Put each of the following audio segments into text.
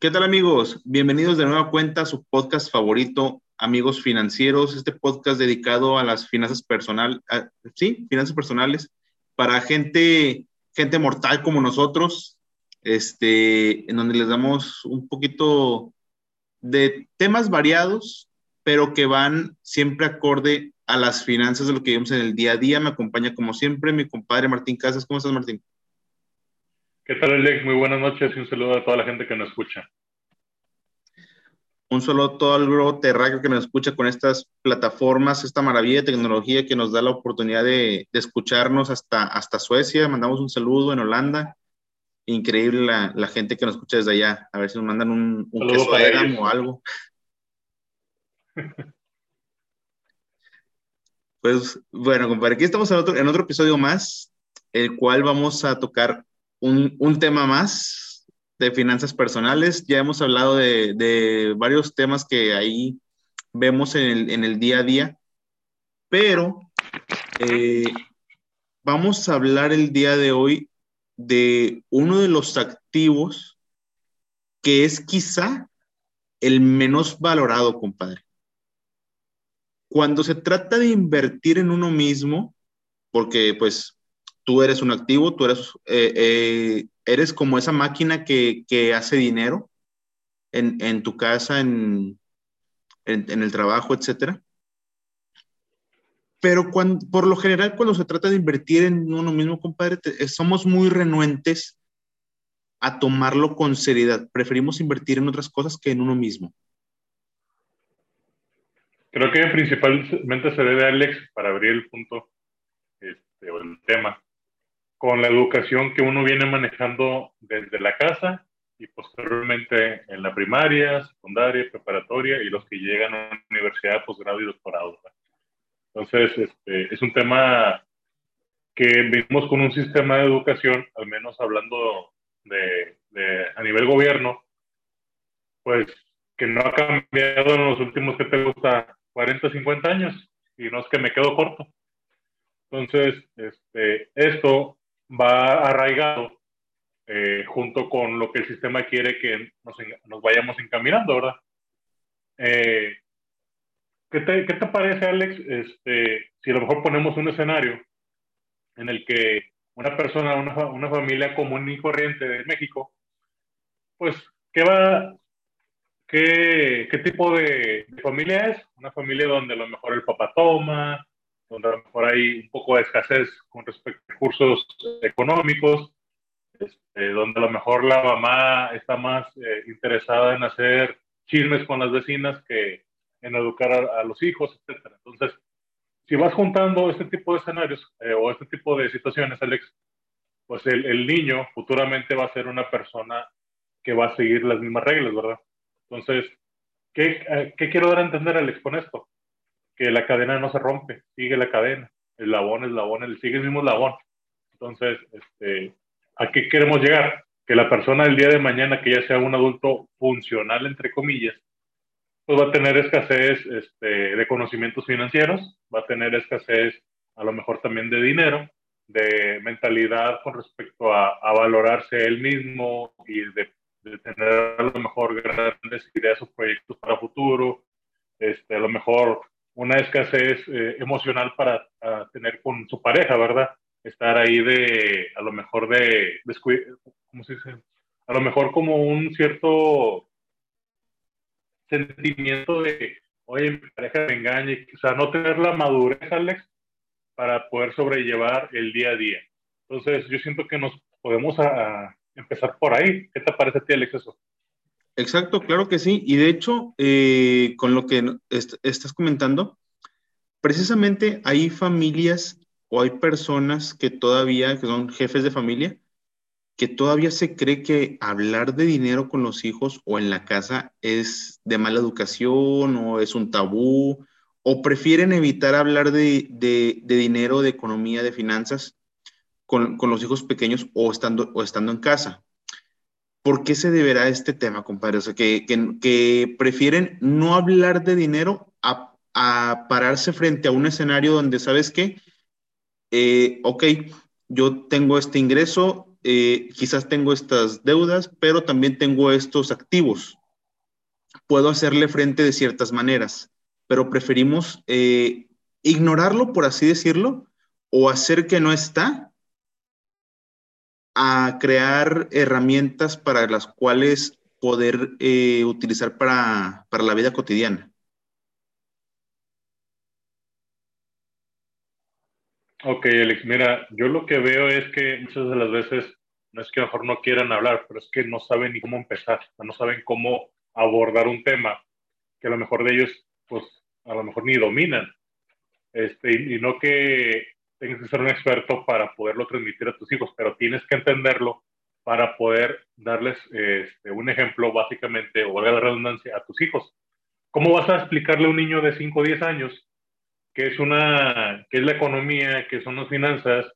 ¿Qué tal amigos? Bienvenidos de nueva cuenta a su podcast favorito, Amigos Financieros, este podcast dedicado a las finanzas personales, sí, finanzas personales, para gente, gente mortal como nosotros, este, en donde les damos un poquito de temas variados, pero que van siempre acorde a las finanzas de lo que vemos en el día a día. Me acompaña como siempre mi compadre Martín Casas. ¿Cómo estás, Martín? ¿Qué tal, Alex? Muy buenas noches y un saludo a toda la gente que nos escucha. Un saludo a todo el grupo terráqueo que nos escucha con estas plataformas, esta maravilla de tecnología que nos da la oportunidad de, escucharnos hasta, hasta Suecia. Mandamos un saludo en Holanda. Increíble la, gente que nos escucha desde allá. A ver si nos mandan un, un queso o algo. Pues bueno, compadre, aquí estamos en otro, en otro episodio más, el cual vamos a tocar un, tema más de finanzas personales. Ya hemos hablado de, varios temas que ahí vemos en el, día a día, pero eh, vamos a hablar el día de hoy de uno de los activos que es quizá el menos valorado, compadre. Cuando se trata de invertir en uno mismo, porque pues tú eres un activo, tú eres, eh, eh, eres como esa máquina que, hace dinero en, tu casa, en, el trabajo, etc. Pero cuando, por lo general, cuando se trata de invertir en uno mismo, compadre, eh, somos muy renuentes a tomarlo con seriedad. Preferimos invertir en otras cosas que en uno mismo. Creo que principalmente se debe, Alex, para abrir el punto este, o el tema, con la educación que uno viene manejando desde la casa y posteriormente en la primaria, secundaria, preparatoria y los que llegan a la universidad, posgrado y doctorado. Entonces, este, es un tema que vivimos con un sistema de educación, al menos hablando de, de, a nivel gobierno, pues que no ha cambiado en los últimos, que te gusta? 40, 50 años, y no es que me quedo corto. Entonces, este, esto va arraigado eh, junto con lo que el sistema quiere que nos, nos vayamos encaminando, ¿verdad? Eh, ¿qué, te, ¿qué, te, parece, Alex, este, si a lo mejor ponemos un escenario en el que una persona, una, una familia común y corriente de México, pues, ¿qué va, qué, qué tipo de, de, familia es? Una familia donde a lo mejor el papá toma, donde a lo mejor hay un poco de escasez con respecto a recursos económicos, este, donde a lo mejor la mamá está más eh, interesada en hacer chismes con las vecinas que en educar a, los hijos, etc. Entonces, si vas juntando este tipo de escenarios eh, o este tipo de situaciones, Alex, pues el, el, niño futuramente va a ser una persona que va a seguir las mismas reglas, ¿verdad? Entonces, ¿qué, eh, ¿qué quiero dar a entender, Alex, con esto? Que la cadena no se rompe, sigue la cadena, el labón es labón, el, sigue el mismo labón. Entonces, este, ¿a qué queremos llegar? Que la persona del día de mañana, que ya sea un adulto funcional, entre comillas, pues va a tener escasez este, de conocimientos financieros, va a tener escasez a lo mejor también de dinero, de mentalidad con respecto a, a valorarse él mismo y de, de, tener a lo mejor grandes ideas o proyectos para futuro, este, a lo mejor una escasez eh, emocional para, tener con su pareja, ¿verdad? Estar ahí de, a lo mejor de, ¿cómo se dice? A lo mejor como un cierto sentimiento de, oye, mi pareja me engaña, o sea, no tener la madurez, Alex, para poder sobrellevar el día a día. Entonces, yo siento que nos podemos empezar por ahí. ¿Qué te parece a ti, Alex, eso? Exacto, claro que sí. Y de hecho, eh, con lo que estás comentando, precisamente hay familias o hay personas que todavía, que son jefes de familia, que todavía se cree que hablar de dinero con los hijos o en la casa es de mala educación o es un tabú, o prefieren evitar hablar de, dinero, de economía, de finanzas con, con, los hijos pequeños o estando, o estando en casa. ¿Por qué se deberá este tema, compadre? O sea, que, prefieren no hablar de dinero a, a, pararse frente a un escenario donde, ¿sabes qué? Eh, ok, yo tengo este ingreso, eh, quizás tengo estas deudas, pero también tengo estos activos. Puedo hacerle frente de ciertas maneras, pero preferimos eh, ignorarlo, por así decirlo, o hacer que no está, a crear herramientas para las cuales poder eh, utilizar para, para la vida cotidiana. Ok, Alex, mira, yo lo que veo es que muchas de las veces no es que a lo mejor no quieran hablar, pero es que no saben ni cómo empezar, no saben cómo abordar un tema que a lo mejor de ellos, pues a lo mejor ni dominan. Este, y, no que tengas que ser un experto para poderlo transmitir a tus hijos, pero tienes que entenderlo para poder darles este, un ejemplo básicamente, o valga la redundancia, a tus hijos. ¿Cómo vas a explicarle a un niño de 5 o 10 años qué es, una, qué es la economía, qué son las finanzas,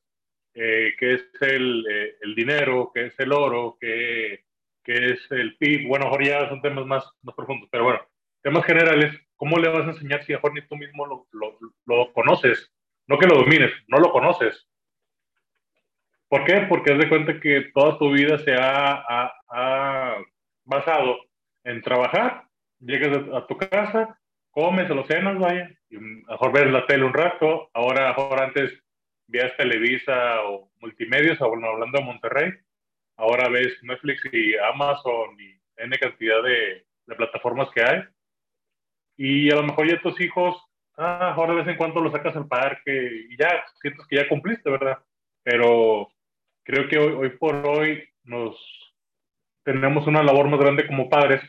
eh, qué es el, eh, el, dinero, qué es el oro, qué, qué, es el PIB. Bueno, ahora ya son temas más, más profundos, pero bueno, temas generales, ¿cómo le vas a enseñar si mejor ni tú mismo lo, lo, lo, conoces? No que lo domines, no lo conoces. ¿Por qué? Porque es de cuenta que toda tu vida se ha, basado en trabajar, llegas a tu casa, comes lo cenas, vaya, y mejor ves la tele un rato, ahora, ahora antes veías Televisa o multimedios, hablando de Monterrey, ahora ves Netflix y Amazon y N cantidad de, de plataformas que hay, y a lo mejor ya tus hijos, ah, ahora de vez en cuando los sacas al parque y ya sientes que ya cumpliste, ¿verdad? Pero creo que hoy, por hoy nos tenemos una labor más grande como padres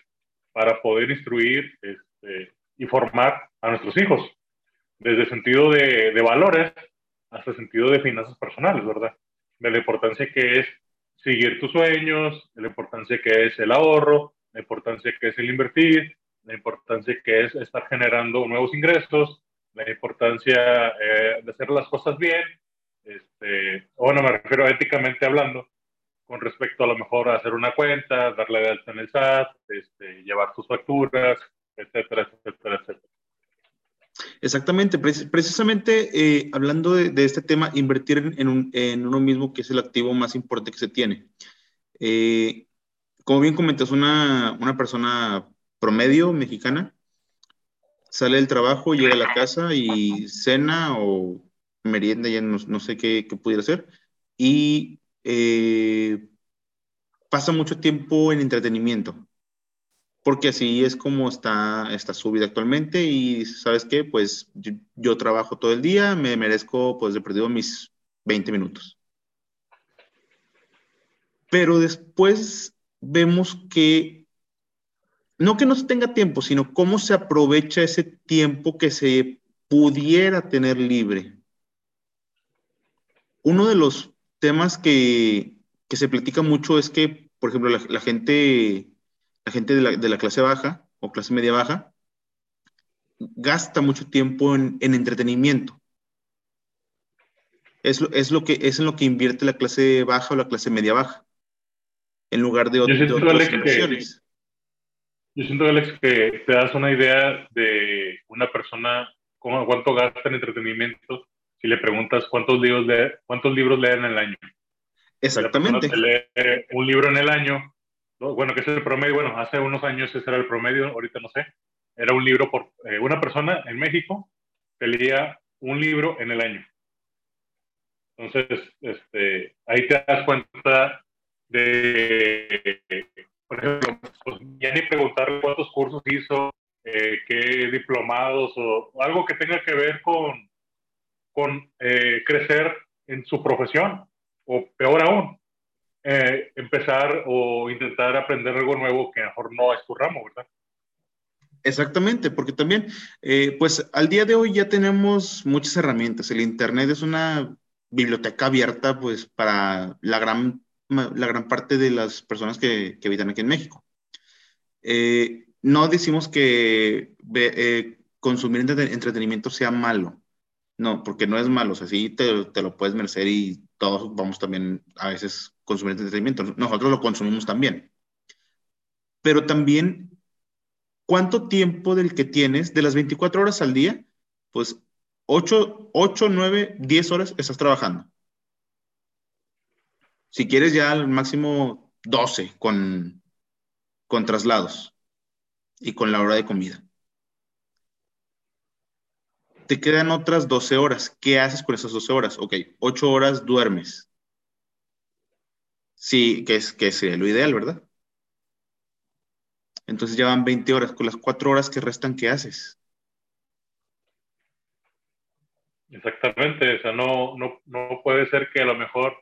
para poder instruir este, y formar a nuestros hijos, desde el sentido de, de valores hasta el sentido de finanzas personales, ¿verdad? De la importancia que es seguir tus sueños, de la importancia que es el ahorro, la importancia que es el invertir, la importancia que es estar generando nuevos ingresos, la importancia eh, de hacer las cosas bien, este, o no me refiero éticamente hablando, con respecto a lo mejor a hacer una cuenta, darle de alta en el SAT, este, llevar tus facturas, etcétera, etcétera, etcétera. Exactamente, precisamente eh, hablando de, este tema, invertir en, en, uno mismo, que es el activo más importante que se tiene. Eh, como bien comentas, una, una persona promedio mexicana sale del trabajo, llega a la casa y cena o merienda, ya no, no sé qué, qué, pudiera ser, y eh, pasa mucho tiempo en entretenimiento porque así es como está, está su vida actualmente y sabes qué, pues yo, trabajo todo el día, me merezco pues de perdido mis 20 minutos. Pero después vemos que no que no se tenga tiempo, sino cómo se aprovecha ese tiempo que se pudiera tener libre. Uno de los temas que, que se platica mucho es que, por ejemplo, la, la gente la gente de la, clase baja o clase media baja gasta mucho tiempo en, entretenimiento. Es lo, es, lo que, es en lo que invierte la clase baja o la clase media baja, en lugar de, otras inversiones. Yo siento, Alex, que te das una idea de una persona, cómo, cuánto gasta en entretenimiento, si le preguntas cuántos libros, lee, cuántos libros leen en el año. Exactamente. Lee un libro en el año, bueno, que es el promedio, bueno, hace unos años ese era el promedio, ahorita no sé, era un libro por eh, una persona en México leía un libro en el año. Entonces, este, ahí te das cuenta de, por ejemplo, pues, ya ni preguntarle cuántos cursos hizo, eh, qué diplomados o, algo que tenga que ver con, con eh, crecer en su profesión, o peor aún, eh, empezar o intentar aprender algo nuevo que mejor no es tu ramo, ¿verdad? Exactamente, porque también, pues al día de hoy ya tenemos muchas herramientas. El Internet es una biblioteca abierta, pues, para la gran, la gran parte de las personas que, que habitan aquí en México. Eh, no decimos que consumir entretenimiento sea malo, no, porque no es malo, o sea, sí te, te lo puedes merecer y todos vamos también a veces consumir entretenimiento. Nosotros lo consumimos también. Pero también, ¿cuánto tiempo del que tienes, de las 24 horas al día? Pues 8, 8 9, 10 horas estás trabajando. Si quieres ya al máximo 12 con, con traslados y con la hora de comida. Te quedan otras 12 horas. ¿Qué haces con esas 12 horas? Ok, 8 horas duermes. Sí, que es, que es lo ideal, ¿verdad? Entonces ya van 20 horas. Con las 4 horas que restan, ¿qué haces? Exactamente, o sea, no, no, no puede ser que a lo mejor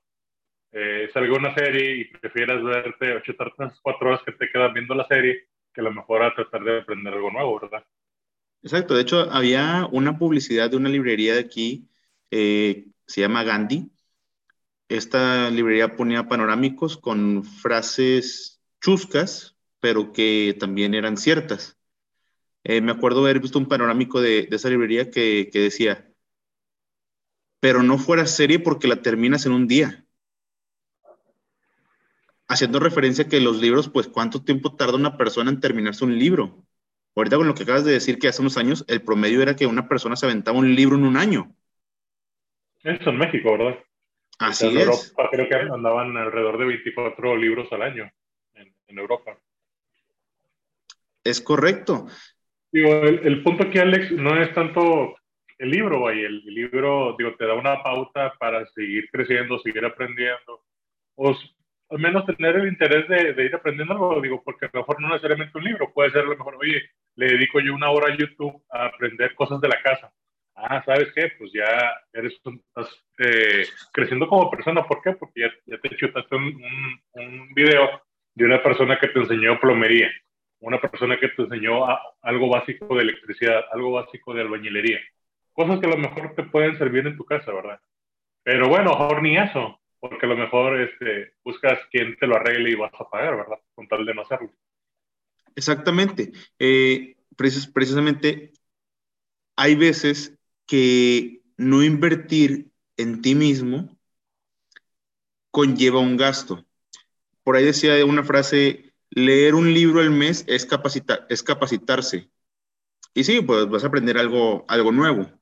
eh, salga una serie y prefieras verte o chutarte unas cuatro horas que te quedan viendo la serie que a lo mejor a tratar de aprender algo nuevo, ¿verdad? Exacto, de hecho había una publicidad de una librería de aquí, eh, se llama Gandhi. Esta librería ponía panorámicos con frases chuscas, pero que también eran ciertas. Eh, me acuerdo haber visto un panorámico de, de esa librería que, que decía, pero no fuera serie porque la terminas en un día. Haciendo referencia a que los libros, pues, ¿cuánto tiempo tarda una persona en terminarse un libro? Ahorita con lo que acabas de decir, que hace unos años el promedio era que una persona se aventaba un libro en un año. Eso en México, ¿verdad? Así es. Europa, creo que andaban alrededor de 24 libros al año en, Europa. Es correcto. Digo, el, punto aquí, Alex, no es tanto el libro, y el, libro, digo, te da una pauta para seguir creciendo, seguir aprendiendo, o al menos tener el interés de, ir aprendiendo algo, digo, porque a lo mejor no necesariamente un libro, puede ser a lo mejor, oye, le dedico yo una hora a YouTube a aprender cosas de la casa. Ah, ¿sabes qué? Pues ya eres, estás eh, creciendo como persona. ¿Por qué? Porque ya, te chutaste un, un, un, video de una persona que te enseñó plomería, una persona que te enseñó algo básico de electricidad, algo básico de albañilería cosas que a lo mejor te pueden servir en tu casa, ¿verdad? Pero bueno, mejor ni eso, porque a lo mejor este, buscas quien te lo arregle y vas a pagar, ¿verdad? Con tal de no hacerlo. Exactamente. Eh, precisamente hay veces que no invertir en ti mismo conlleva un gasto. Por ahí decía una frase, leer un libro al mes es, capacitar, es capacitarse. Y sí, pues vas a aprender algo, algo nuevo.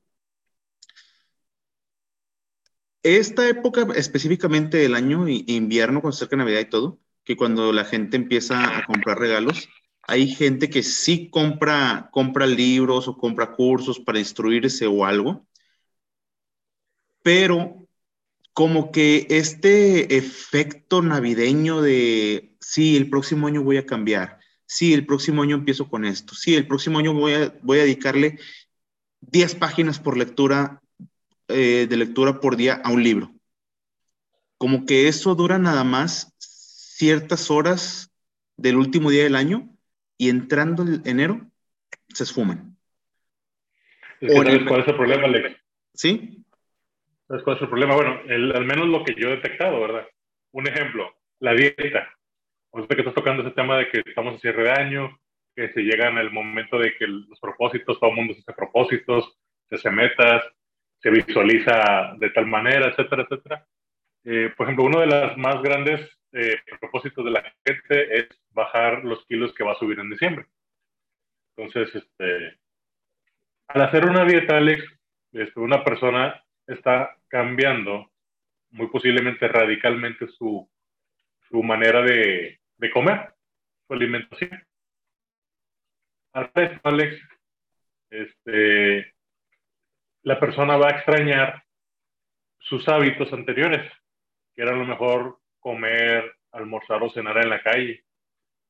Esta época específicamente del año, invierno, cuando se acerca Navidad y todo, que cuando la gente empieza a comprar regalos, hay gente que sí compra, compra libros o compra cursos para instruirse o algo, pero como que este efecto navideño de, sí, el próximo año voy a cambiar, sí, el próximo año empiezo con esto, sí, el próximo año voy a, voy a dedicarle 10 páginas por lectura eh, de lectura por día a un libro. Como que eso dura nada más ciertas horas del último día del año y entrando el enero se esfuman. cuál es el problema, Alex? ¿Sí? ¿Sabes cuál es el problema? Bueno, al menos lo que yo he detectado, ¿verdad? Un ejemplo, la dieta. Usted que estás tocando ese tema de que estamos a cierre de año, que se llegan al momento de que los propósitos, todo el mundo se hace propósitos, se hace metas, se visualiza de tal manera, etcétera, etcétera. Eh, por ejemplo, uno de los más grandes eh, propósitos de la gente es bajar los kilos que va a subir en diciembre. Entonces, este, al hacer una dieta, Alex, este, una persona está cambiando muy posiblemente radicalmente su, su manera de, de comer, su alimentación. Al resto, Alex, este, la persona va a extrañar sus hábitos anteriores, que era lo mejor comer, almorzar o cenar en la calle,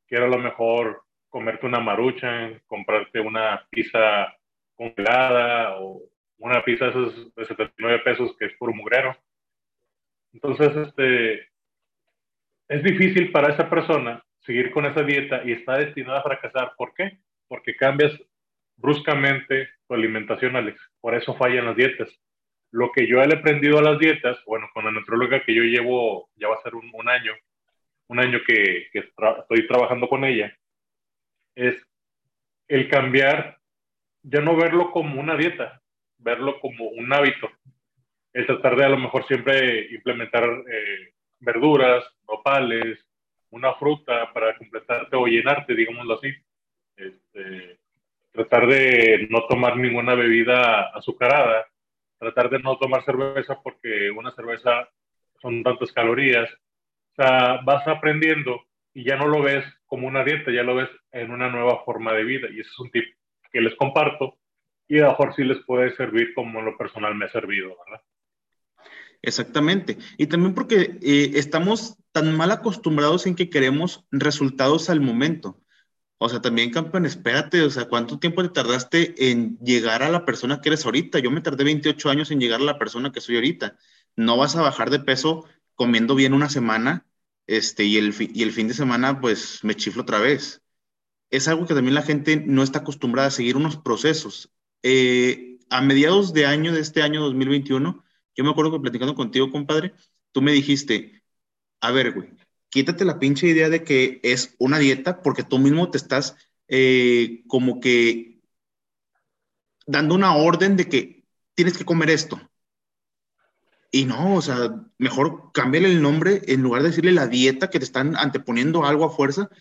que era lo mejor comerte una marucha, comprarte una pizza congelada o una pizza de 79 pesos que es puro mugrero. Entonces, este, es difícil para esa persona seguir con esa dieta y está destinada a fracasar. ¿Por qué? Porque cambias bruscamente tu alimentación, Alex. Por eso fallan las dietas. Lo que yo he aprendido a las dietas, bueno, con la nutróloga que yo llevo, ya va a ser un, año, un año que, estoy trabajando con ella, es el cambiar, ya no verlo como una dieta, verlo como un hábito. Es tratar de a lo mejor siempre implementar eh, verduras, nopales, una fruta para completarte o llenarte, digámoslo así. Este, tratar de no tomar ninguna bebida azucarada, tratar de no tomar cerveza porque una cerveza son tantas calorías, O sea, vas aprendiendo y ya no lo ves como una dieta, ya lo ves en una nueva forma de vida. Y ese es un tip que les comparto y a lo mejor sí les puede servir como lo personal me ha servido, ¿verdad? Exactamente. Y también porque eh, estamos tan mal acostumbrados en que queremos resultados al momento. O sea, también, campeón, espérate, o sea, ¿cuánto tiempo te tardaste en llegar a la persona que eres ahorita? Yo me tardé 28 años en llegar a la persona que soy ahorita. No vas a bajar de peso comiendo bien una semana, este, y el, y el fin de semana, pues, me chiflo otra vez. Es algo que también la gente no está acostumbrada a seguir unos procesos. Eh, a mediados de año, de este año 2021, yo me acuerdo que platicando contigo, compadre, tú me dijiste, a ver, güey, quítate la pinche idea de que es una dieta porque tú mismo te estás eh, como que dando una orden de que tienes que comer esto. Y no, o sea, mejor cámbiale el nombre en lugar de decirle la dieta que te están anteponiendo algo a fuerza,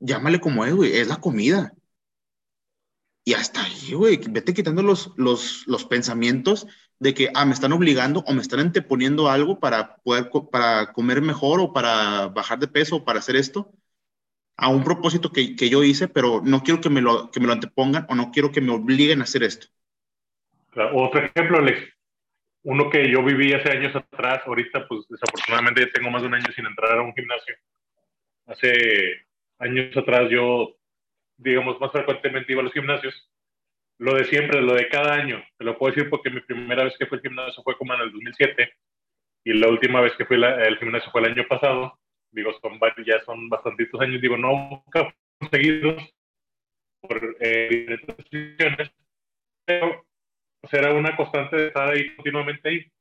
llámale como es, güey, es la comida. Y hasta ahí, güey, vete quitando los, los, los pensamientos de que, ah, me están obligando o me están anteponiendo algo para poder, para comer mejor o para bajar de peso o para hacer esto, a un propósito que, que, yo hice, pero no quiero que me, lo, que me lo antepongan o no quiero que me obliguen a hacer esto. Otro ejemplo, Alex, uno que yo viví hace años atrás, ahorita pues desafortunadamente ya tengo más de un año sin entrar a un gimnasio. Hace años atrás yo, digamos, más frecuentemente iba a los gimnasios lo de siempre, lo de cada año. Te lo puedo decir porque mi primera vez que fui al gimnasio fue como en el 2007 y la última vez que fui al gimnasio fue el año pasado. Digo, son, ya son bastantitos años. Digo, no nunca seguidos por eh, pero pues, era una constante de estar ahí continuamente ahí.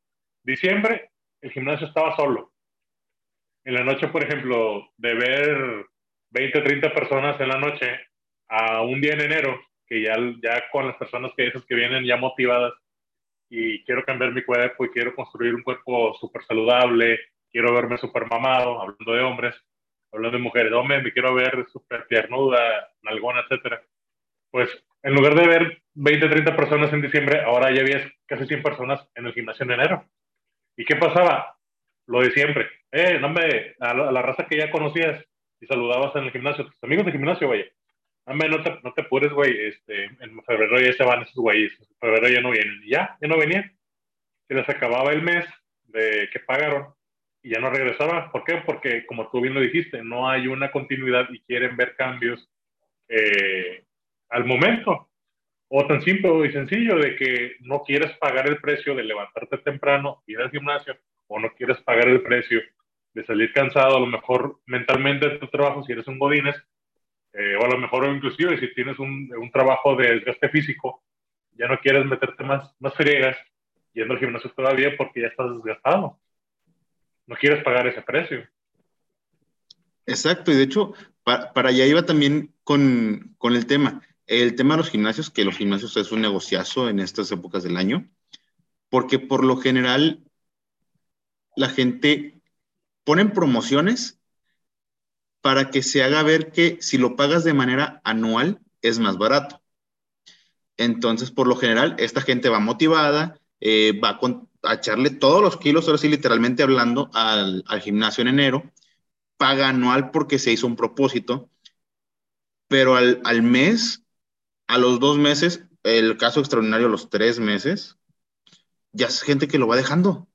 Diciembre, el gimnasio estaba solo. En la noche, por ejemplo, de ver 20, 30 personas en la noche a un día en enero, que ya, ya con las personas que esas que vienen ya motivadas y quiero cambiar mi cuerpo y quiero construir un cuerpo súper saludable, quiero verme súper mamado, hablando de hombres, hablando de mujeres, hombre, me quiero ver súper tiernuda, nalgona, etcétera. Pues en lugar de ver 20, 30 personas en diciembre, ahora ya había casi 100 personas en el gimnasio en enero. ¿Y qué pasaba? Lo de siempre. Eh, no me, a la, raza que ya conocías y saludabas en el gimnasio, tus amigos de gimnasio, vaya Hombre, no te, no te apures, güey. Este, en febrero ya se van esos güeyes. En febrero ya no vienen. Ya, ya no venían. Se les acababa el mes de que pagaron y ya no regresaba. ¿Por qué? Porque, como tú bien lo dijiste, no hay una continuidad y quieren ver cambios eh, al momento. O tan simple y sencillo de que no quieres pagar el precio de levantarte temprano, ir al gimnasio, o no quieres pagar el precio de salir cansado, a lo mejor mentalmente de tu trabajo, si eres un godines, eh, o a lo mejor inclusive si tienes un, un, trabajo de desgaste físico, ya no quieres meterte más, más friegas yendo al gimnasio todavía porque ya estás desgastado. No quieres pagar ese precio. Exacto, y de hecho, para allá iba también con, con, el tema. El tema de los gimnasios, que los gimnasios es un negociazo en estas épocas del año, porque por lo general la gente pone promociones para que se haga ver que si lo pagas de manera anual es más barato. Entonces, por lo general, esta gente va motivada, eh, va a, echarle todos los kilos, ahora sí, literalmente hablando, al, gimnasio en enero, paga anual porque se hizo un propósito, pero al, al mes, a los dos meses, el caso extraordinario, los tres meses, ya es gente que lo va dejando.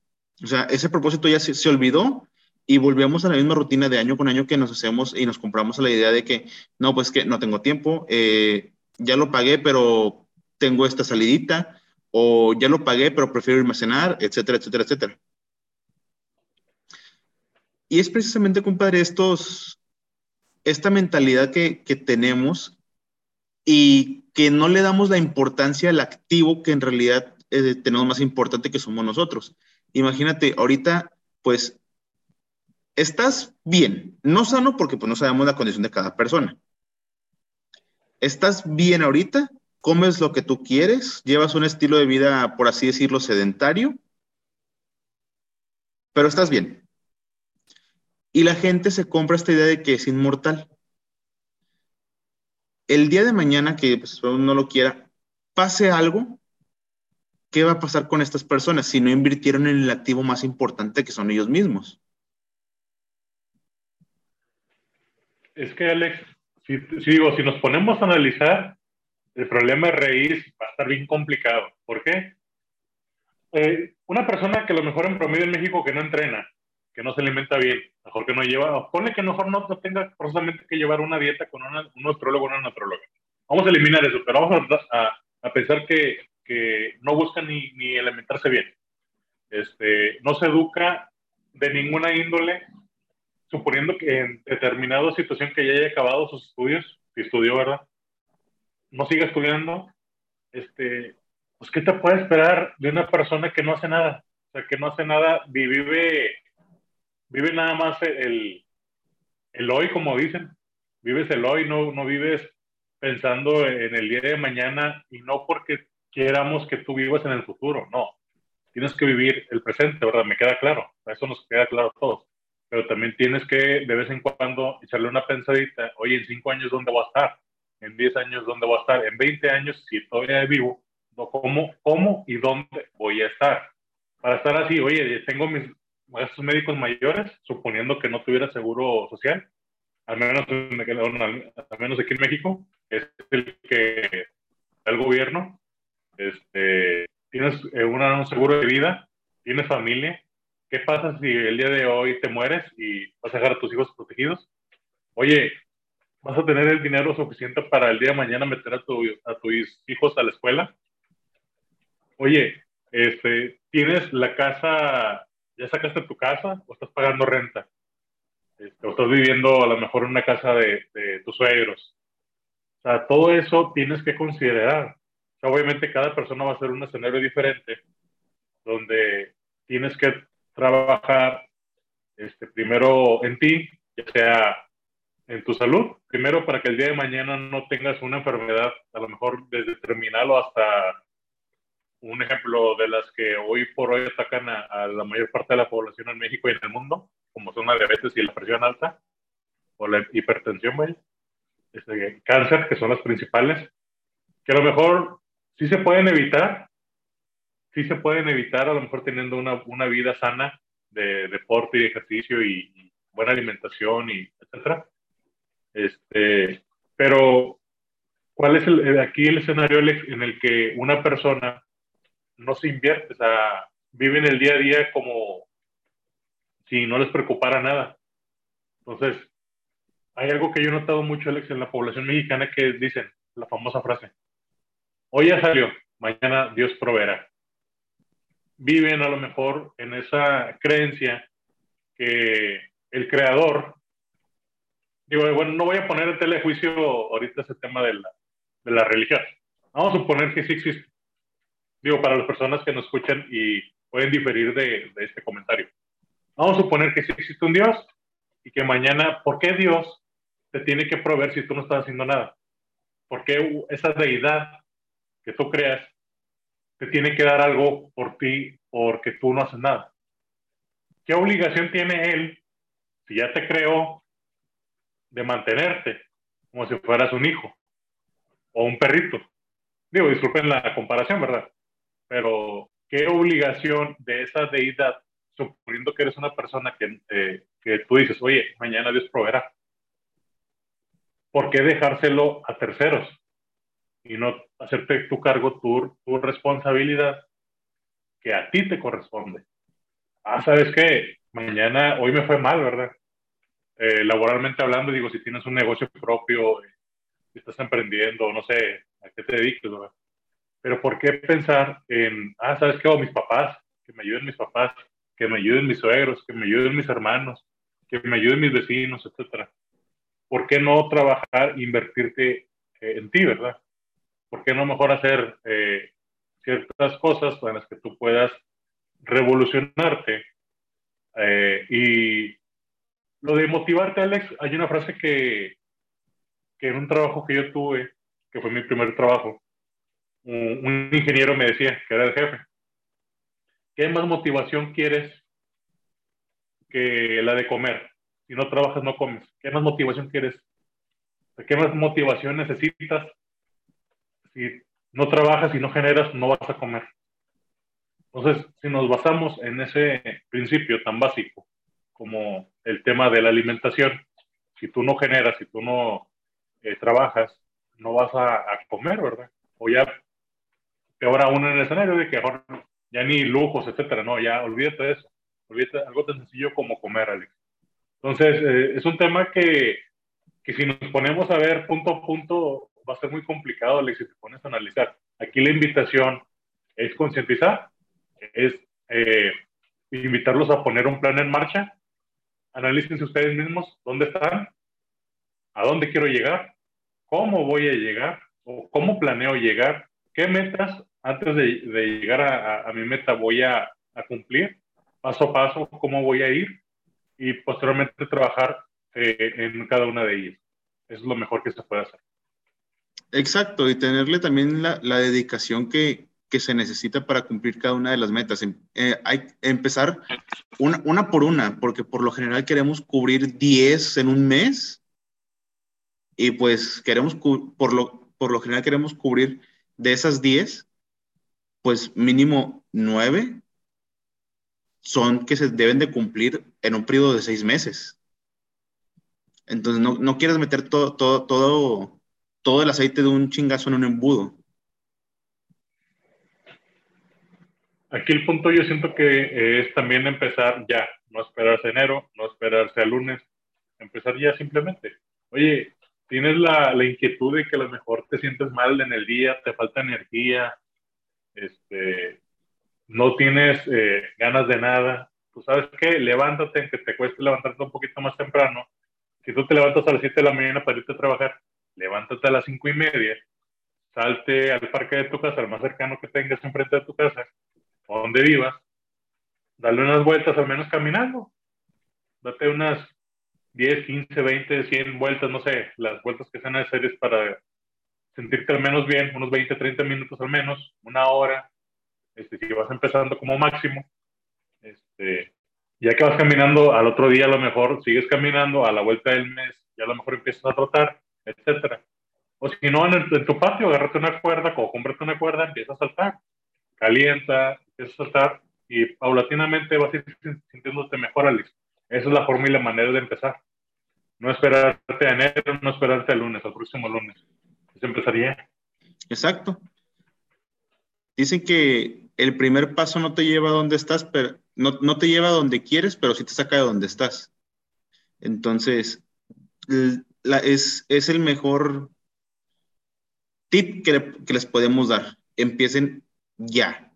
O sea, ese propósito ya se, se olvidó y volvemos a la misma rutina de año con año que nos hacemos y nos compramos a la idea de que, no, pues que no tengo tiempo, eh, ya lo pagué, pero tengo esta salidita, o ya lo pagué, pero prefiero irme a cenar, etcétera, etcétera, etcétera. Y es precisamente, compadre, estos, esta mentalidad que, que tenemos y que no le damos la importancia al activo que en realidad eh, tenemos más importante que somos nosotros. Imagínate, ahorita, pues estás bien, no sano porque pues no sabemos la condición de cada persona. Estás bien ahorita, comes lo que tú quieres, llevas un estilo de vida, por así decirlo, sedentario, pero estás bien. Y la gente se compra esta idea de que es inmortal. El día de mañana que pues, no lo quiera, pase algo, ¿qué va a pasar con estas personas si no invirtieron en el activo más importante que son ellos mismos? Es que, Alex, si, digo, si nos ponemos a analizar, el problema de raíz va a estar bien complicado. ¿Por qué? Eh, una persona que a lo mejor en promedio en México que no entrena, que no se alimenta bien, mejor que no lleva, pone que mejor no tenga forzosamente que llevar una dieta con una, un nutrólogo o una nutróloga. Vamos a eliminar eso, pero vamos a, a, pensar que, que, no busca ni, ni alimentarse bien. Este, no se educa de ninguna índole, suponiendo que en determinada situación que ya haya acabado sus estudios, si estudió, ¿verdad? No siga estudiando, este, pues ¿qué te puede esperar de una persona que no hace nada? O sea, que no hace nada, vive, vive nada más el, el hoy, como dicen. Vives el hoy, no, no vives pensando en el día de mañana y no porque queramos que tú vivas en el futuro, no. Tienes que vivir el presente, ¿verdad? Me queda claro, eso nos queda claro a todos. Pero también tienes que de vez en cuando echarle una pensadita, oye, en cinco años, ¿dónde voy a estar? En diez años, ¿dónde voy a estar? En veinte años, si todavía vivo, ¿cómo, cómo y dónde voy a estar? Para estar así, oye, tengo mis estos médicos mayores, suponiendo que no tuviera seguro social, al menos, al menos aquí en México, es el que el gobierno, este, tienes eh, un seguro de vida, tienes familia, ¿qué pasa si el día de hoy te mueres y vas a dejar a tus hijos protegidos? Oye, ¿vas a tener el dinero suficiente para el día de mañana meter a, a tus hijos a la escuela? Oye, este, ¿tienes la casa, ya sacaste tu casa o estás pagando renta? Este, o estás viviendo a lo mejor en una casa de, tus suegros. O sea, todo eso tienes que considerar. O sea, obviamente cada persona va a ser un escenario diferente, donde tienes que trabajar este, primero en ti, ya sea en tu salud, primero para que el día de mañana no tengas una enfermedad, a lo mejor desde terminal o hasta un ejemplo de las que hoy por hoy atacan a, la mayor parte de la población en México y en el mundo, como son la diabetes y la presión alta, o la hipertensión, este, cáncer, que son las principales, que a lo mejor sí se pueden evitar, sí se pueden evitar, a lo mejor teniendo una, una vida sana de deporte y ejercicio y, buena alimentación y etcétera. Este, pero, ¿cuál es el, aquí el escenario en el que una persona no se invierte, o sea, viven el día a día como si no les preocupara nada. Entonces, hay algo que yo he notado mucho, Alex, en la población mexicana que dicen la famosa frase, hoy ya salió, mañana Dios proveerá. Viven a lo mejor en esa creencia que el creador, digo, bueno, no voy a poner en telejuicio ahorita ese tema de la, de la religión. Vamos a suponer que sí existe digo, para las personas que nos escuchan y pueden diferir de, este comentario. Vamos a suponer que sí existe un Dios y que mañana, ¿por qué Dios te tiene que proveer si tú no estás haciendo nada? ¿Por qué esa deidad que tú creas te tiene que dar algo por ti porque tú no haces nada? ¿Qué obligación tiene Él, si ya te creó, de mantenerte como si fueras un hijo o un perrito? Digo, disculpen la comparación, ¿verdad? pero ¿qué obligación de esa deidad, suponiendo que eres una persona que, eh, que tú dices, oye, mañana Dios proveerá? ¿Por qué dejárselo a terceros y no hacerte tu cargo, tu, tu responsabilidad que a ti te corresponde? Ah, ¿sabes qué? Mañana, hoy me fue mal, ¿verdad? Eh, laboralmente hablando, digo, si tienes un negocio propio, eh, si estás emprendiendo, no sé, a qué te dediques, ¿verdad? Pero ¿por qué pensar en, ah, ¿sabes qué? O mis papás, que me ayuden mis papás, que me ayuden mis suegros, que me ayuden mis hermanos, que me ayuden mis vecinos, etcétera. ¿Por qué no trabajar, invertirte eh, en ti, verdad? ¿Por qué no mejor hacer eh, ciertas cosas en las que tú puedas revolucionarte? Eh, y lo de motivarte, Alex, hay una frase que, que en un trabajo que yo tuve, que fue mi primer trabajo, un, ingeniero me decía, que era el jefe, ¿qué más motivación quieres que la de comer? Si no trabajas, no comes. ¿Qué más motivación quieres? ¿Qué más motivación necesitas? Si no trabajas y no generas, no vas a comer. Entonces, si nos basamos en ese principio tan básico como el tema de la alimentación, si tú no generas, si tú no eh, trabajas, no vas a, comer, ¿verdad? O ya, peor aún en el escenario de que ya ni lujos, etcétera, no, ya olvídate de eso. Olvídate algo tan sencillo como comer, Alex. Entonces, eh, es un tema que, que si nos ponemos a ver punto a punto, va a ser muy complicado, Alex, si te pones a analizar. Aquí la invitación es concientizar, es eh, invitarlos a poner un plan en marcha. Analícense ustedes mismos dónde están, a dónde quiero llegar, cómo voy a llegar o cómo planeo llegar, qué metas antes de, llegar a, mi meta voy a, cumplir, paso a paso, cómo voy a ir y posteriormente trabajar eh, en cada una de ellas. Eso es lo mejor que se puede hacer. Exacto, y tenerle también la, la dedicación que, que se necesita para cumplir cada una de las metas. Em, eh, hay empezar una, una, por una, porque por lo general queremos cubrir 10 en un mes y pues queremos, por lo, por lo general queremos cubrir de esas 10, pues mínimo 9 son que se deben de cumplir en un periodo de 6 meses. Entonces no, no quieres meter todo, todo, todo el aceite de un chingazo en un embudo Aquí el punto yo siento que eh, es también empezar ya, no esperarse enero, no esperarse a lunes, empezar ya simplemente. Oye, tienes la, inquietud de que a lo mejor te sientes mal en el día, te falta energía, este, no tienes eh, ganas de nada, tú sabes qué, levántate, que te cueste levantarte un poquito más temprano. Si tú te levantas a las 7 de la mañana para irte a trabajar, levántate a las 5 y media, salte al parque de tu casa, al más cercano que tengas enfrente de tu casa, donde vivas, dale unas vueltas al menos caminando. Date unas 10, 15, 20, 100 vueltas, no sé, las vueltas que sean necesarias para sentirte al menos bien, unos 20, 30 minutos al menos, una hora, este, si vas empezando como máximo, este, ya que vas caminando, al otro día a lo mejor sigues caminando, a la vuelta del mes ya a lo mejor empiezas a trotar, etcétera. O si no, en, en tu patio, agárrate una cuerda, o cómprate una cuerda, empieza a saltar, calienta, empiezas a saltar y paulatinamente vas a ir sintiéndote mejor, Alex. Esa es la forma y la manera de empezar. No esperarte a enero, no esperarte al lunes, al próximo lunes. Eso empezaría. Exacto. Dicen que el primer paso no te lleva a donde estás, pero no, no te lleva a donde quieres, pero sí te saca de donde estás. Entonces, la, es, es, el mejor tip que, que les podemos dar. Empiecen ya.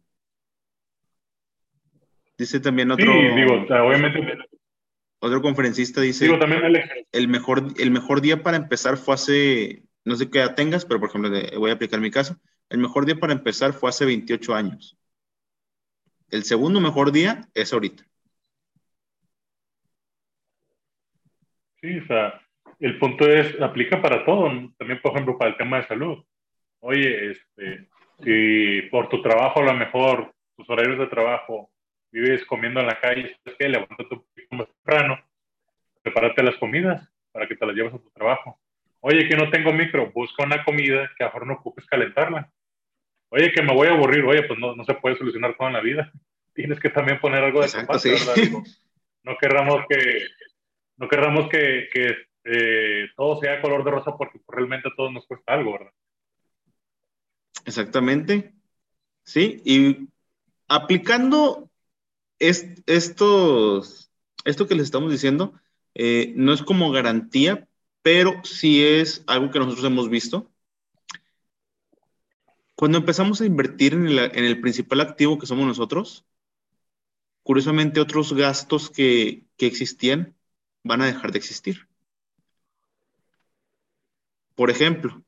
Dice también otro. Sí, digo, obviamente. Otro conferencista dice. Digo, también el mejor, el mejor día para empezar fue hace. No sé qué edad tengas, pero por ejemplo, voy a aplicar mi caso. El mejor día para empezar fue hace 28 años. El segundo mejor día es ahorita. Sí, o sea, el punto es, aplica para todo, también por ejemplo para el tema de salud. Oye, este, si por tu trabajo a lo mejor, tus horarios de trabajo, vives comiendo en la calle, es que levántate un poquito más temprano, prepárate las comidas para que te las lleves a tu trabajo. Oye, que no tengo micro, busca una comida que a lo mejor no ocupes calentarla. Oye, que me voy a aburrir, oye, pues no, no se puede solucionar todo en la vida. Tienes que también poner algo de Exacto, sí. no querramos que, no querramos que, que eh, todo sea color de rosa porque realmente a todos nos cuesta algo, ¿verdad? Exactamente. Sí, y aplicando estos, esto que les estamos diciendo, eh, no es como garantía, pero sí es algo que nosotros hemos visto. Cuando empezamos a invertir en el, principal activo que somos nosotros, curiosamente otros gastos que, que existían van a dejar de existir. Por ejemplo,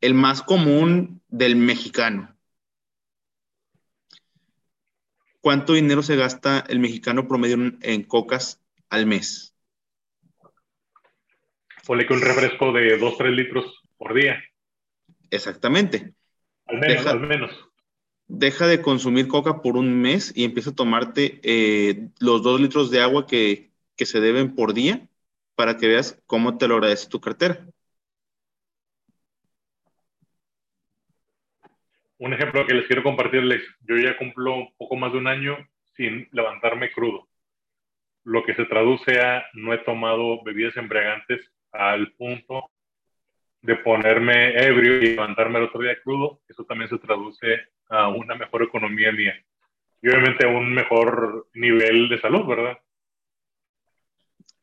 el más común del mexicano. ¿Cuánto dinero se gasta el mexicano promedio en, cocas al mes? Ponle que un refresco de 2, 3 litros por día. Exactamente. Al menos, deja, al menos. Deja de consumir coca por un mes y empieza a tomarte eh, los 2 litros de agua que, que se deben por día para que veas cómo te lo agradece tu cartera. Un ejemplo que les quiero compartirles, yo ya cumplo poco más de un año sin levantarme crudo. lo que se traduce a no he tomado bebidas embriagantes al punto de ponerme ebrio y levantarme el otro día crudo, eso también se traduce a una mejor economía mía y obviamente a un mejor nivel de salud, ¿verdad?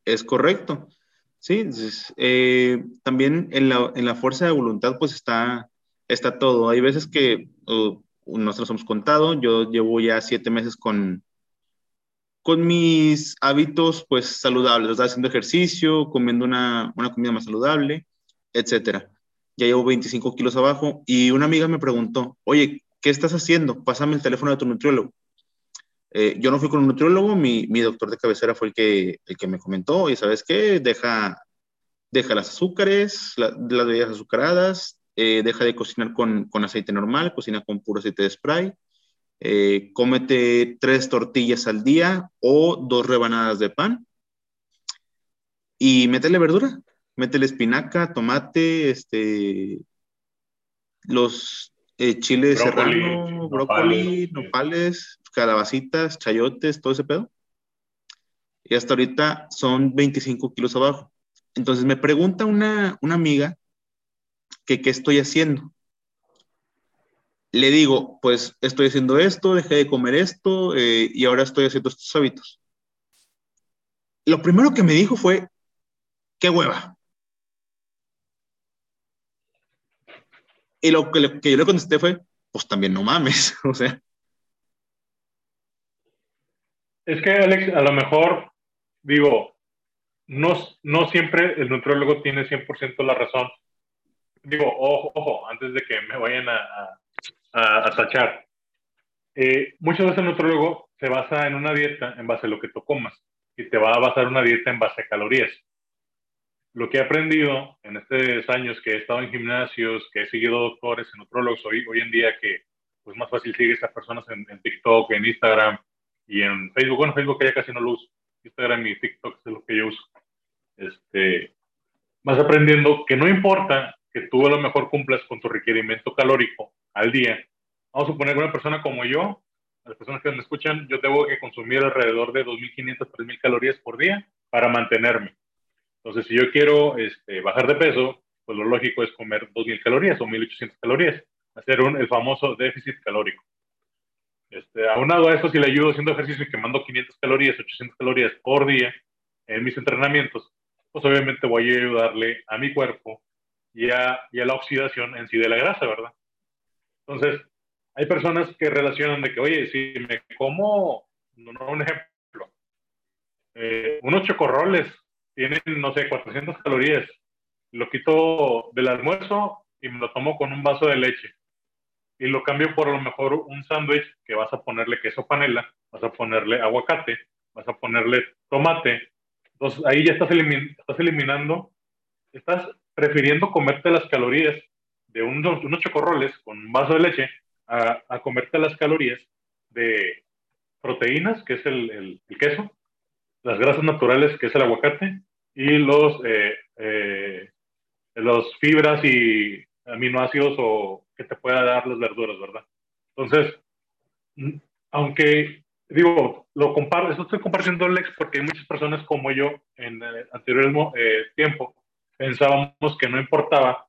Es correcto. Sí, eh, también en la, en la, fuerza de voluntad pues está, está todo. Hay veces que uh, nosotros hemos contado, yo llevo ya siete meses con, con mis hábitos pues saludables, haciendo ejercicio, comiendo una, una comida más saludable, etcétera. Ya llevo 25 kilos abajo y una amiga me preguntó, oye, ¿qué estás haciendo? Pásame el teléfono de tu nutriólogo. Eh, yo no fui con un nutriólogo, mi, mi, doctor de cabecera fue el que, el que me comentó, y sabes qué, deja, deja las azúcares, las bebidas azucaradas, eh, deja de cocinar con, con, aceite normal, cocina con puro aceite de spray, eh, cómete tres tortillas al día o dos rebanadas de pan y métele verdura, métele espinaca, tomate, este, los chiles serrano, brócoli, nopales, calabacitas, chayotes, todo ese pedo. Y hasta ahorita son 25 kilos abajo. Entonces me pregunta una, una amiga que qué estoy haciendo. Le digo, pues estoy haciendo esto, dejé de comer esto eh, y ahora estoy haciendo estos hábitos. Lo primero que me dijo fue, qué hueva. Y lo que, que yo le contesté fue, pues también no mames, o sea, Es que, Alex, a lo mejor, digo, no, no siempre el nutriólogo tiene 100% la razón. Digo, ojo, ojo, antes de que me vayan a, a, tachar. Eh, muchas veces el nutriólogo se basa en una dieta en base a lo que tú comas y te va a basar una dieta en base a calorías. Lo que he aprendido en estos años que he estado en gimnasios, que he seguido doctores, en nutrólogos, hoy, hoy en día que pues más fácil sigue a personas en, en TikTok, en Instagram, y en Facebook, bueno, Facebook ya casi no lo uso, Instagram y TikTok es lo que yo uso. Este, vas aprendiendo que no importa que tú a lo mejor cumplas con tu requerimiento calórico al día. Vamos a suponer que una persona como yo, las personas que me escuchan, yo tengo que consumir alrededor de 2.500, 3.000 calorías por día para mantenerme. Entonces, si yo quiero este, bajar de peso, pues lo lógico es comer 2.000 calorías o 1.800 calorías, hacer un, el famoso déficit calórico. Este, aunado a eso, si le ayudo haciendo ejercicio y quemando 500 calorías, 800 calorías por día en mis entrenamientos, pues obviamente voy a ayudarle a mi cuerpo y a, y a la oxidación en sí de la grasa, ¿verdad? Entonces, hay personas que relacionan de que, oye, si me como, no, un ejemplo, eh, unos chocorroles tienen, no sé, 400 calorías, lo quito del almuerzo y me lo tomo con un vaso de leche y lo cambio por a lo mejor un sándwich que vas a ponerle queso panela, vas a ponerle aguacate, vas a ponerle tomate. Entonces ahí ya estás, estás eliminando, estás prefiriendo comerte las calorías de unos, unos chocorroles con un vaso de leche a, a, comerte las calorías de proteínas, que es el, el, queso, las grasas naturales, que es el aguacate, y los, eh, eh, los fibras y aminoácidos o que te pueda dar las verduras, ¿verdad? Entonces, aunque digo, lo comparto, esto estoy compartiendo Lex porque hay muchas personas como yo en el anterior eh, tiempo pensábamos que no importaba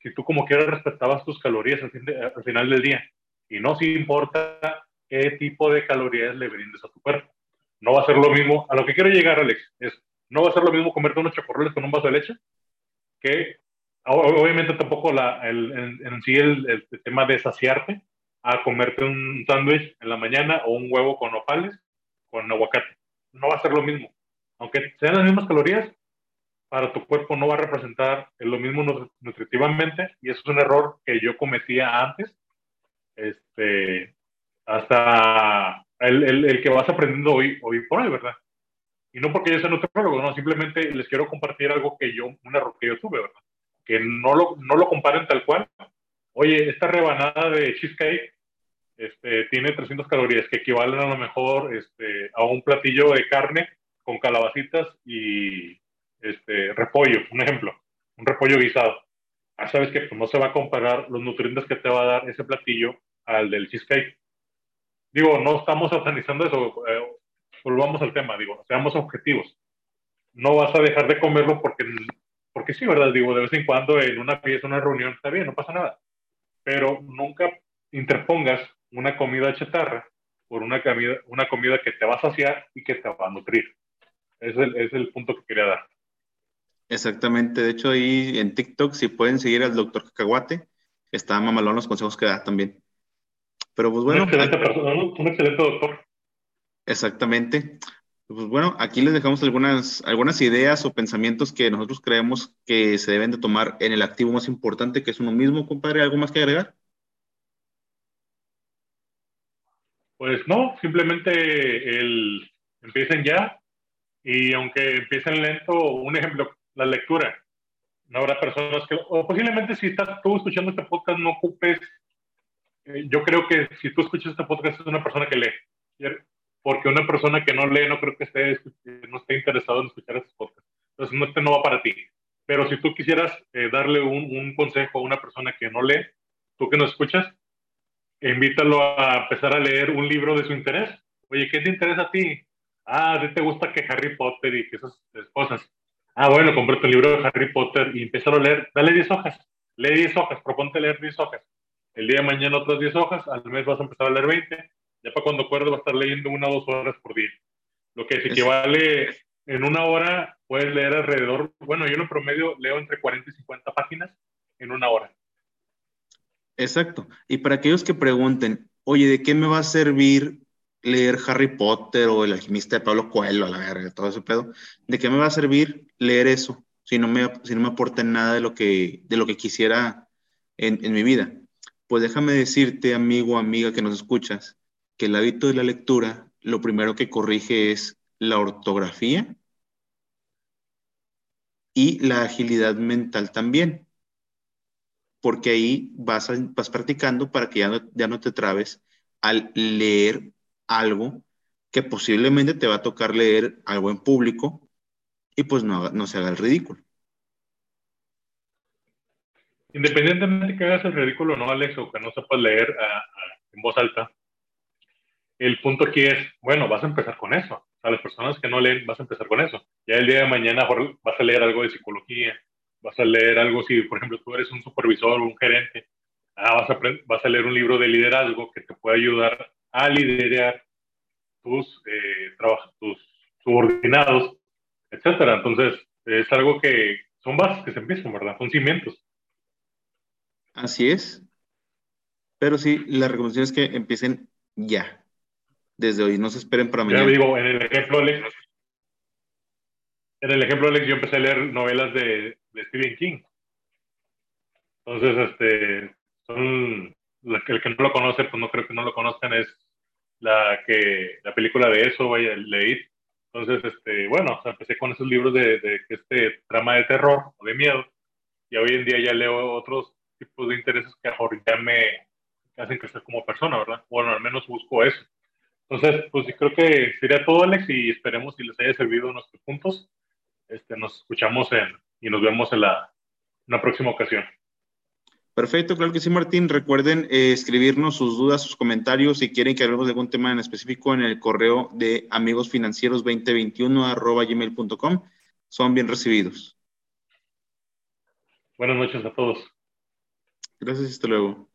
si tú como quieras respetabas tus calorías al, final del día y no si importa qué tipo de calorías le brindes a tu cuerpo. No va a ser lo mismo, a lo que quiero llegar Alex, es no va a ser lo mismo comerte unos chocorroles con un vaso de leche que Obviamente tampoco la, el, en, sí el, tema de saciarte a comerte un sándwich en la mañana o un huevo con opales con aguacate. No va a ser lo mismo. Aunque sean las mismas calorías, para tu cuerpo no va a representar lo mismo nutritivamente y eso es un error que yo cometía antes. Este, hasta el, el, el, que vas aprendiendo hoy, hoy por hoy, ¿verdad? Y no porque yo sea nutrólogo, no, simplemente les quiero compartir algo que yo, un error que yo tuve, ¿verdad? que no lo, no lo comparen tal cual. Oye, esta rebanada de cheesecake este, tiene 300 calorías, que equivalen a lo mejor este, a un platillo de carne con calabacitas y este, repollo, un ejemplo, un repollo guisado. Ah, sabes que pues, no se va a comparar los nutrientes que te va a dar ese platillo al del cheesecake. Digo, no estamos satanizando eso. Eh, volvamos al tema, digo, seamos objetivos. No vas a dejar de comerlo porque, porque sí, ¿verdad? Digo, de vez en cuando en una fiesta, una reunión, está bien, no pasa nada. Pero nunca interpongas una comida chatarra por una comida, una comida que te va a saciar y que te va a nutrir. Es el, es el punto que quería dar. Exactamente. De hecho, ahí en TikTok, si pueden seguir al doctor Cacahuate, está mamalón los consejos que da también. Pero pues bueno. Un excelente, persona, un excelente doctor. Exactamente. Pues bueno, aquí les dejamos algunas, algunas ideas o pensamientos que nosotros creemos que se deben de tomar en el activo más importante, que es uno mismo, compadre. ¿Algo más que agregar? Pues no, simplemente el, empiecen ya y aunque empiecen lento, un ejemplo, la lectura. No habrá personas que, o posiblemente si estás tú escuchando este podcast, no ocupes. Eh, yo creo que si tú escuchas este podcast, es una persona que lee. Porque una persona que no lee, no creo que esté, no esté interesado en escuchar este podcast. Entonces, no, este no va para ti. Pero si tú quisieras eh, darle un, un consejo a una persona que no lee, tú que nos escuchas, invítalo a empezar a leer un libro de su interés. Oye, ¿qué te interesa a ti? Ah, ¿a ti te gusta que Harry Potter y que esas cosas? Ah, bueno, comprate un libro de Harry Potter y empieza a leer. Dale 10 hojas. Lee 10 hojas. Proponte leer 10 hojas. El día de mañana otras 10 hojas. Al mes vas a empezar a leer 20. Ya para cuando acuerdes vas a estar leyendo una o dos horas por día. Lo que es equivale en una hora, puedes leer alrededor, bueno, yo en promedio leo entre 40 y 50 páginas en una hora. Exacto. Y para aquellos que pregunten, oye, ¿de qué me va a servir leer Harry Potter o El alquimista de Pablo Coelho, a la verga, todo ese pedo? ¿De qué me va a servir leer eso si no me, si no me aporta nada de lo que, de lo que quisiera en, en mi vida? Pues déjame decirte, amigo o amiga que nos escuchas, que el hábito de la lectura lo primero que corrige es la ortografía y la agilidad mental también porque ahí vas, vas practicando para que ya no, ya no te trabes al leer algo que posiblemente te va a tocar leer algo en público y pues no, no se haga el ridículo. Independientemente que hagas el ridículo o no, Alex, o que no sepas leer en voz alta, el punto aquí es, bueno, vas a empezar con eso. A las personas que no leen, vas a empezar con eso. Ya el día de mañana vas a leer algo de psicología, vas a leer algo, si por ejemplo tú eres un supervisor o un gerente, ah, vas, a, vas a leer un libro de liderazgo que te puede ayudar a liderar tus, eh, tus subordinados, etcétera. Entonces, es algo que son bases que se empiezan, ¿verdad? Son cimientos. Así es. Pero sí, la recomendación es que empiecen ya. Desde hoy, no se esperen para mañana. Ya digo, en el ejemplo, Alex, en el ejemplo, Alex, yo empecé a leer novelas de, de Stephen King. Entonces, este, son, el que no lo conoce, pues no creo que no lo conozcan, es la que, la película de eso, vaya, leí. Entonces, este, bueno, empecé con esos libros de, de este trama de terror o de miedo, y hoy en día ya leo otros tipos de intereses que mejor ya me hacen crecer como persona, ¿verdad? Bueno, al menos busco eso. Entonces, pues creo que sería todo, Alex, y esperemos si les haya servido nuestros puntos. Este, nos escuchamos en, y nos vemos en la una próxima ocasión. Perfecto, claro que sí, Martín. Recuerden eh, escribirnos sus dudas, sus comentarios, si quieren que hablemos de algún tema en específico en el correo de amigosfinancieros2021 gmail.com. Son bien recibidos. Buenas noches a todos. Gracias, hasta luego.